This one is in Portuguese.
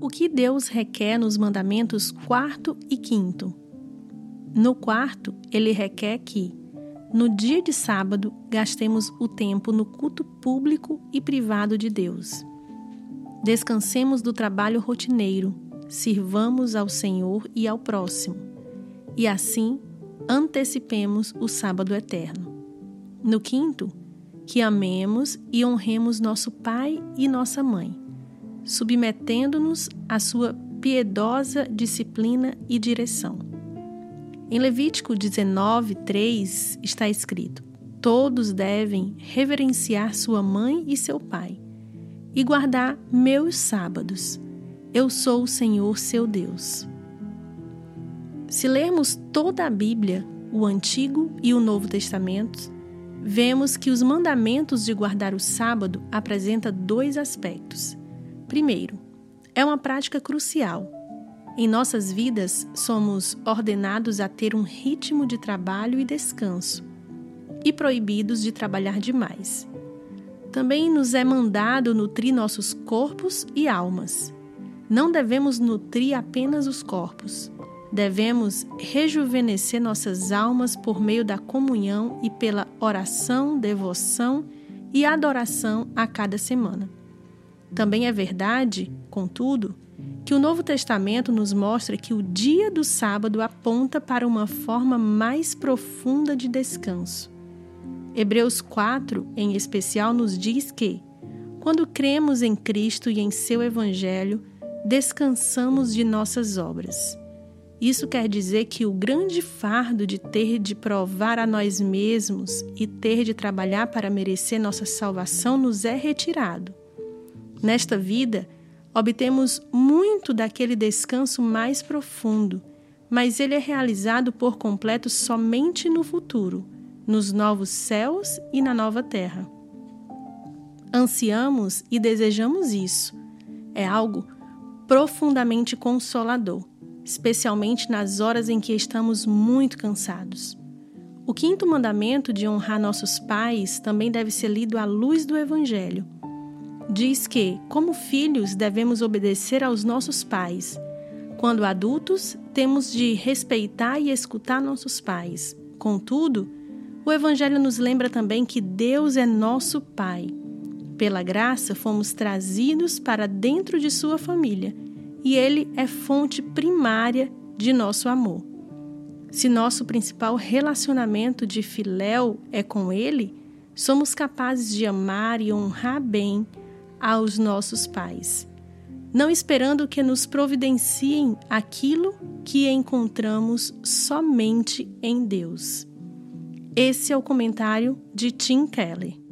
O que Deus requer nos mandamentos quarto e quinto? No quarto, ele requer que, no dia de sábado, gastemos o tempo no culto público e privado de Deus. Descansemos do trabalho rotineiro, sirvamos ao Senhor e ao próximo, e assim antecipemos o sábado eterno. No quinto, que amemos e honremos nosso pai e nossa mãe submetendo-nos à sua piedosa disciplina e direção. Em Levítico 19, 3 está escrito: Todos devem reverenciar sua mãe e seu pai, e guardar meus sábados. Eu sou o Senhor seu Deus. Se lermos toda a Bíblia, o Antigo e o Novo Testamento, vemos que os mandamentos de guardar o sábado apresentam dois aspectos Primeiro, é uma prática crucial. Em nossas vidas, somos ordenados a ter um ritmo de trabalho e descanso, e proibidos de trabalhar demais. Também nos é mandado nutrir nossos corpos e almas. Não devemos nutrir apenas os corpos. Devemos rejuvenescer nossas almas por meio da comunhão e pela oração, devoção e adoração a cada semana. Também é verdade, contudo, que o Novo Testamento nos mostra que o dia do sábado aponta para uma forma mais profunda de descanso. Hebreus 4, em especial, nos diz que, quando cremos em Cristo e em seu Evangelho, descansamos de nossas obras. Isso quer dizer que o grande fardo de ter de provar a nós mesmos e ter de trabalhar para merecer nossa salvação nos é retirado. Nesta vida, obtemos muito daquele descanso mais profundo, mas ele é realizado por completo somente no futuro, nos novos céus e na nova terra. Ansiamos e desejamos isso. É algo profundamente consolador, especialmente nas horas em que estamos muito cansados. O quinto mandamento de honrar nossos pais também deve ser lido à luz do Evangelho diz que, como filhos, devemos obedecer aos nossos pais. Quando adultos, temos de respeitar e escutar nossos pais. Contudo, o Evangelho nos lembra também que Deus é nosso Pai. Pela graça, fomos trazidos para dentro de Sua família e Ele é fonte primária de nosso amor. Se nosso principal relacionamento de filéu é com Ele, somos capazes de amar e honrar bem aos nossos pais, não esperando que nos providenciem aquilo que encontramos somente em Deus. Esse é o comentário de Tim Keller.